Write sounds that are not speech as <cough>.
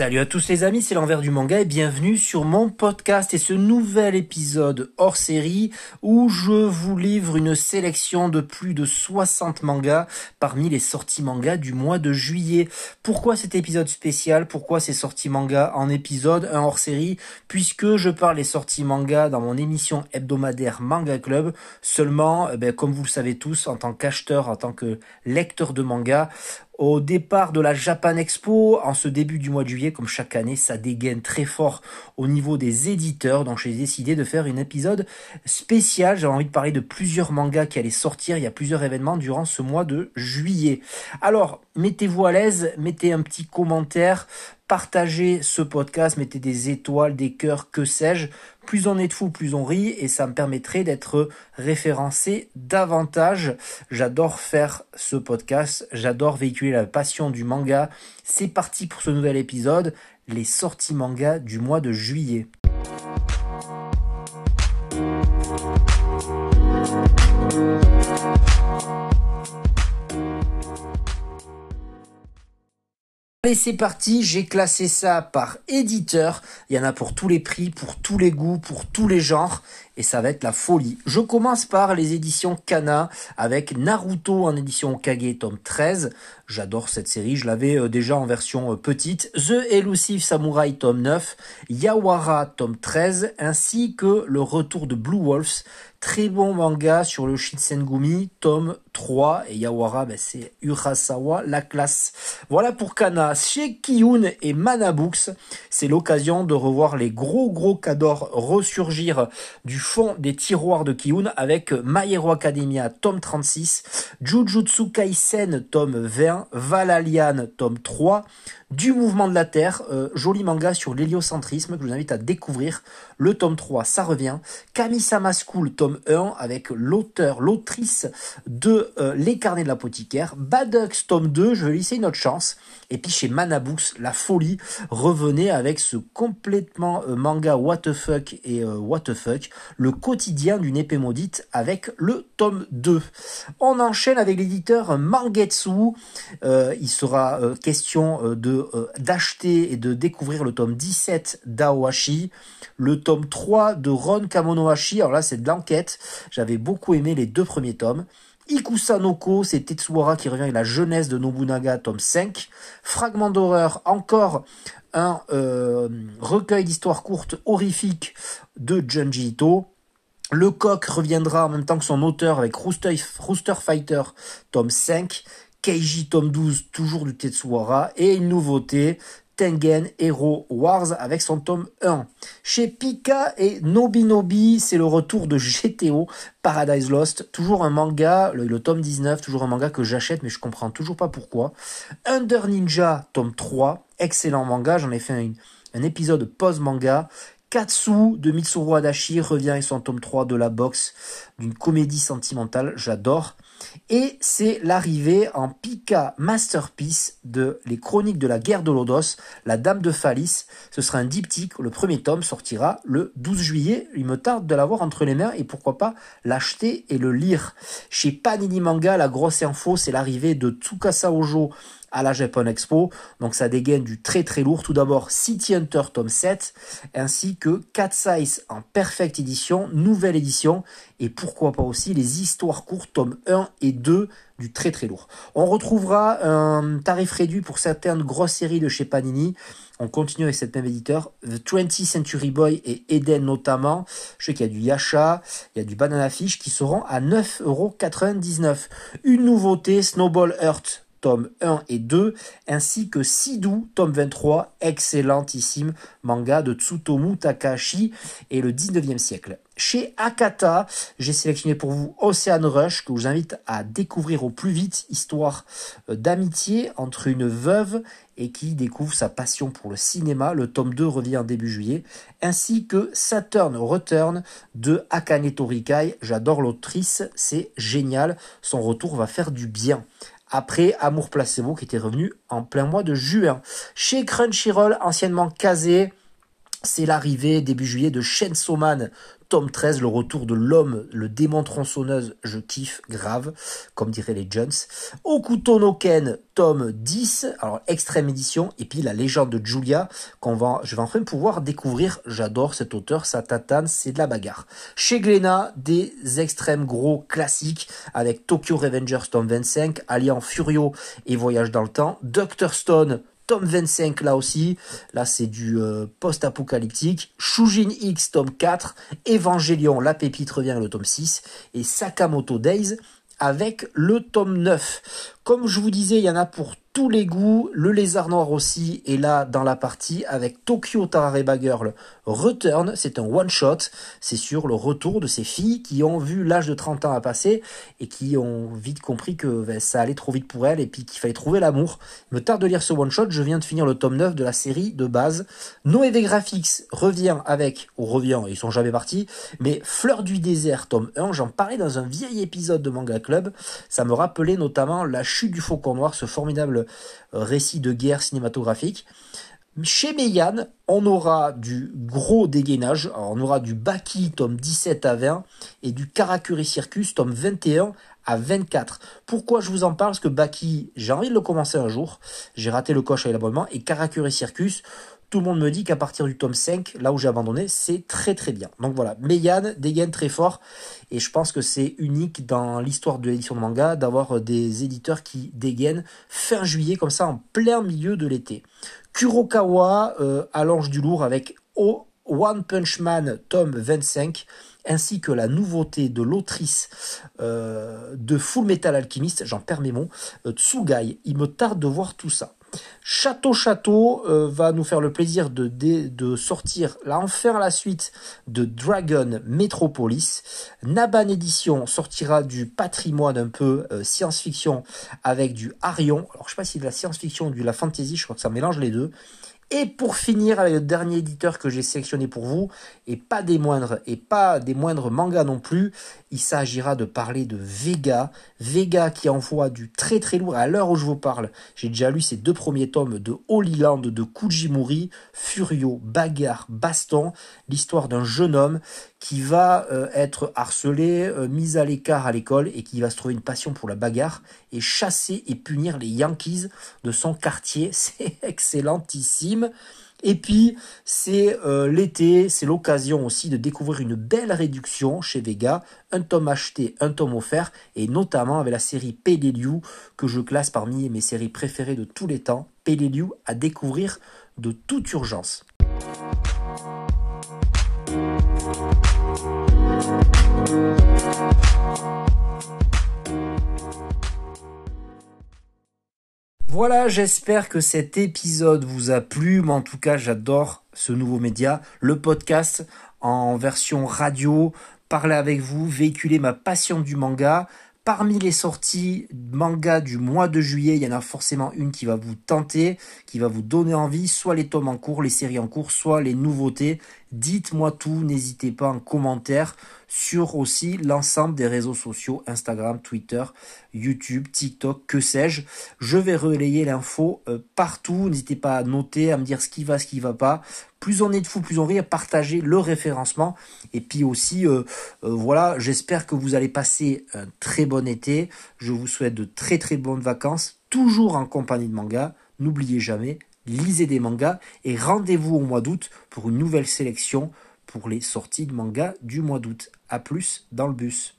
Salut à tous les amis, c'est l'envers du manga et bienvenue sur mon podcast et ce nouvel épisode hors série où je vous livre une sélection de plus de 60 mangas parmi les sorties manga du mois de juillet. Pourquoi cet épisode spécial? Pourquoi ces sorties manga en épisode, un hors série? Puisque je parle des sorties manga dans mon émission hebdomadaire Manga Club, seulement, eh ben, comme vous le savez tous, en tant qu'acheteur, en tant que lecteur de manga, au départ de la Japan Expo, en ce début du mois de juillet, comme chaque année, ça dégaine très fort au niveau des éditeurs. Donc j'ai décidé de faire un épisode spécial. J'avais envie de parler de plusieurs mangas qui allaient sortir. Il y a plusieurs événements durant ce mois de juillet. Alors, mettez-vous à l'aise, mettez un petit commentaire, partagez ce podcast, mettez des étoiles, des cœurs, que sais-je. Plus on est de fous, plus on rit, et ça me permettrait d'être référencé davantage. J'adore faire ce podcast, j'adore véhiculer la passion du manga. C'est parti pour ce nouvel épisode, les sorties manga du mois de juillet. Allez, c'est parti, j'ai classé ça par éditeur. Il y en a pour tous les prix, pour tous les goûts, pour tous les genres. Et ça va être la folie. Je commence par les éditions Kana avec Naruto en édition Kage tome 13. J'adore cette série, je l'avais euh, déjà en version euh, petite. The Elusive Samurai tome 9, Yawara tome 13, ainsi que le retour de Blue Wolves Très bon manga sur le Shinsengumi, tome 3. Et Yawara, ben c'est Urasawa, la classe. Voilà pour Kana. Chez Kiyun et Manabooks, c'est l'occasion de revoir les gros gros cadors ressurgir du fond des tiroirs de Kiyun avec My Academia, tome 36, Jujutsu Kaisen, tome 20, Valalian, tome 3, du mouvement de la Terre, euh, joli manga sur l'héliocentrisme que je vous invite à découvrir. Le tome 3, ça revient. Kamisama School, tome 1, avec l'auteur, l'autrice de euh, Les carnets de l'apothicaire. Badux, tome 2, je vais laisser une autre chance. Et puis chez Manabooks, la folie, revenait avec ce complètement euh, manga what the fuck et what the fuck, le quotidien d'une épée maudite avec le tome 2. On enchaîne avec l'éditeur Mangetsu. il sera question de d'acheter et de découvrir le tome 17 d'Aohashi, le tome 3 de Ron Kamonohashi, alors là c'est de l'enquête, j'avais beaucoup aimé les deux premiers tomes, Ikusanoko, c'est Tetsuwara qui revient avec la jeunesse de Nobunaga, tome 5. Fragment d'horreur, encore un euh, recueil d'histoires courtes horrifiques de Junji Ito. Le coq reviendra en même temps que son auteur avec Rooster, Rooster Fighter, tome 5. Keiji tome 12, toujours du Tetsuwara, et une nouveauté, Tengen Hero Wars avec son tome 1. Chez Pika et Nobinobi, c'est le retour de GTO Paradise Lost, toujours un manga, le, tome 19, toujours un manga que j'achète mais je comprends toujours pas pourquoi. Under Ninja, tome 3, excellent manga, j'en ai fait un, un épisode post-manga. Katsu de Mitsuru Adachi revient avec son tome 3 de la boxe d'une comédie sentimentale, j'adore. Et c'est l'arrivée en Pika Masterpiece de Les Chroniques de la guerre de Lodos, La Dame de Phalis. Ce sera un diptyque. Le premier tome sortira le 12 juillet. Il me tarde de l'avoir entre les mains et pourquoi pas l'acheter et le lire. Chez Panini Manga, la grosse info, c'est l'arrivée de Tsukasa Ojo à la Japan Expo. Donc ça dégaine du très très lourd. Tout d'abord City Hunter tome 7 ainsi que Cat Size en perfect édition, nouvelle édition et pourquoi pas aussi les histoires courtes tome 1 et 2 du très très lourd. On retrouvera un tarif réduit pour certaines grosses séries de chez Panini. On continue avec cette même éditeur, The 20th Century Boy et Eden notamment. Je sais qu'il y a du Yasha, il y a du Banana Fish qui seront à 9,99€. Une nouveauté, Snowball Earth tome 1 et 2, ainsi que Sidou, tome 23, excellentissime manga de Tsutomu Takashi et le 19e siècle. Chez Akata, j'ai sélectionné pour vous Ocean Rush, que je vous invite à découvrir au plus vite, histoire euh, d'amitié entre une veuve et qui découvre sa passion pour le cinéma. Le tome 2 revient en début juillet, ainsi que Saturn Return de Akane Torikai. J'adore l'autrice, c'est génial, son retour va faire du bien après Amour Placebo qui était revenu en plein mois de juin. Chez Crunchyroll, anciennement casé, c'est l'arrivée début juillet de Chainsaw Man, tome 13, le retour de l'homme, le démon tronçonneuse, je kiffe, grave, comme diraient les Jones. Okuto no Ken, tome 10, alors extrême édition, et puis la légende de Julia, qu'on va, je vais enfin pouvoir découvrir, j'adore cet auteur, sa tatane, c'est de la bagarre. Chez Glénat, des extrêmes gros classiques, avec Tokyo Revengers tome 25, Alliant Furio et Voyage dans le temps, Doctor Stone, tome 25 là aussi. Là, c'est du euh, post-apocalyptique. Shujin X, tome 4. Evangelion, la pépite revient le tome 6. Et Sakamoto Days avec le tome 9. Comme je vous disais, il y en a pour tous les goûts. Le lézard noir aussi est là dans la partie avec Tokyo Tarareba Girl Return. C'est un one-shot. C'est sur le retour de ces filles qui ont vu l'âge de 30 ans à passer et qui ont vite compris que ben, ça allait trop vite pour elles et puis qu'il fallait trouver l'amour. Me tarde de lire ce one-shot. Je viens de finir le tome 9 de la série de base. Noévé Graphics revient avec, ou revient, ils sont jamais partis, mais Fleur du désert, tome 1. J'en parlais dans un vieil épisode de Manga Club. Ça me rappelait notamment la du Faucon Noir, ce formidable euh, récit de guerre cinématographique. Chez Meian, on aura du gros dégainage. on aura du Baki, tome 17 à 20, et du Karakuri Circus, tome 21 à 24. Pourquoi je vous en parle? Parce que Baki, j'ai envie de le commencer un jour. J'ai raté le coche avec l'abonnement. Et Karakuri Circus, tout le monde me dit qu'à partir du tome 5, là où j'ai abandonné, c'est très très bien. Donc voilà, Meian dégaine très fort et je pense que c'est unique dans l'histoire de l'édition de manga d'avoir des éditeurs qui dégainent fin juillet comme ça en plein milieu de l'été. Kurokawa euh, allonge du lourd avec One Punch Man tome 25 ainsi que la nouveauté de l'autrice euh, de Full Metal Alchemist, j'en perds mes mots, euh, Tsugai. Il me tarde de voir tout ça. Château Château euh, va nous faire le plaisir de, de, sortir là enfin la suite de Dragon Metropolis. Naban Edition sortira du patrimoine un peu euh, science-fiction avec du Arion. Alors je sais pas si de la science-fiction ou de la fantasy, je crois que ça mélange les deux. Et pour finir le dernier éditeur que j'ai sélectionné pour vous, et pas des moindres, et pas des moindres mangas non plus, il s'agira de parler de Vega. Vega qui envoie du très très lourd à l'heure où je vous parle. J'ai déjà lu ces deux premiers tomes de Holy Land de Kujimuri, Furio, bagarre, baston, l'histoire d'un jeune homme qui va euh, être harcelé, euh, mis à l'écart à l'école et qui va se trouver une passion pour la bagarre et chasser et punir les Yankees de son quartier. <laughs> C'est excellentissime. Et puis, c'est euh, l'été, c'est l'occasion aussi de découvrir une belle réduction chez Vega, un tome acheté, un tome offert, et notamment avec la série Peleliu, que je classe parmi mes séries préférées de tous les temps, Peleliu à découvrir de toute urgence. Voilà, j'espère que cet épisode vous a plu, mais en tout cas j'adore ce nouveau média, le podcast en version radio, parler avec vous, véhiculer ma passion du manga. Parmi les sorties manga du mois de juillet, il y en a forcément une qui va vous tenter, qui va vous donner envie, soit les tomes en cours, les séries en cours, soit les nouveautés. Dites-moi tout, n'hésitez pas en commentaire sur aussi l'ensemble des réseaux sociaux, Instagram, Twitter, YouTube, TikTok, que sais-je. Je vais relayer l'info euh, partout. N'hésitez pas à noter, à me dire ce qui va, ce qui va pas. Plus on est de fou, plus on rit, à partager le référencement. Et puis aussi, euh, euh, voilà, j'espère que vous allez passer un très bon été. Je vous souhaite de très très bonnes vacances, toujours en compagnie de manga. N'oubliez jamais, lisez des mangas et rendez-vous au mois d'août pour une nouvelle sélection pour les sorties de manga du mois d'août. A plus dans le bus.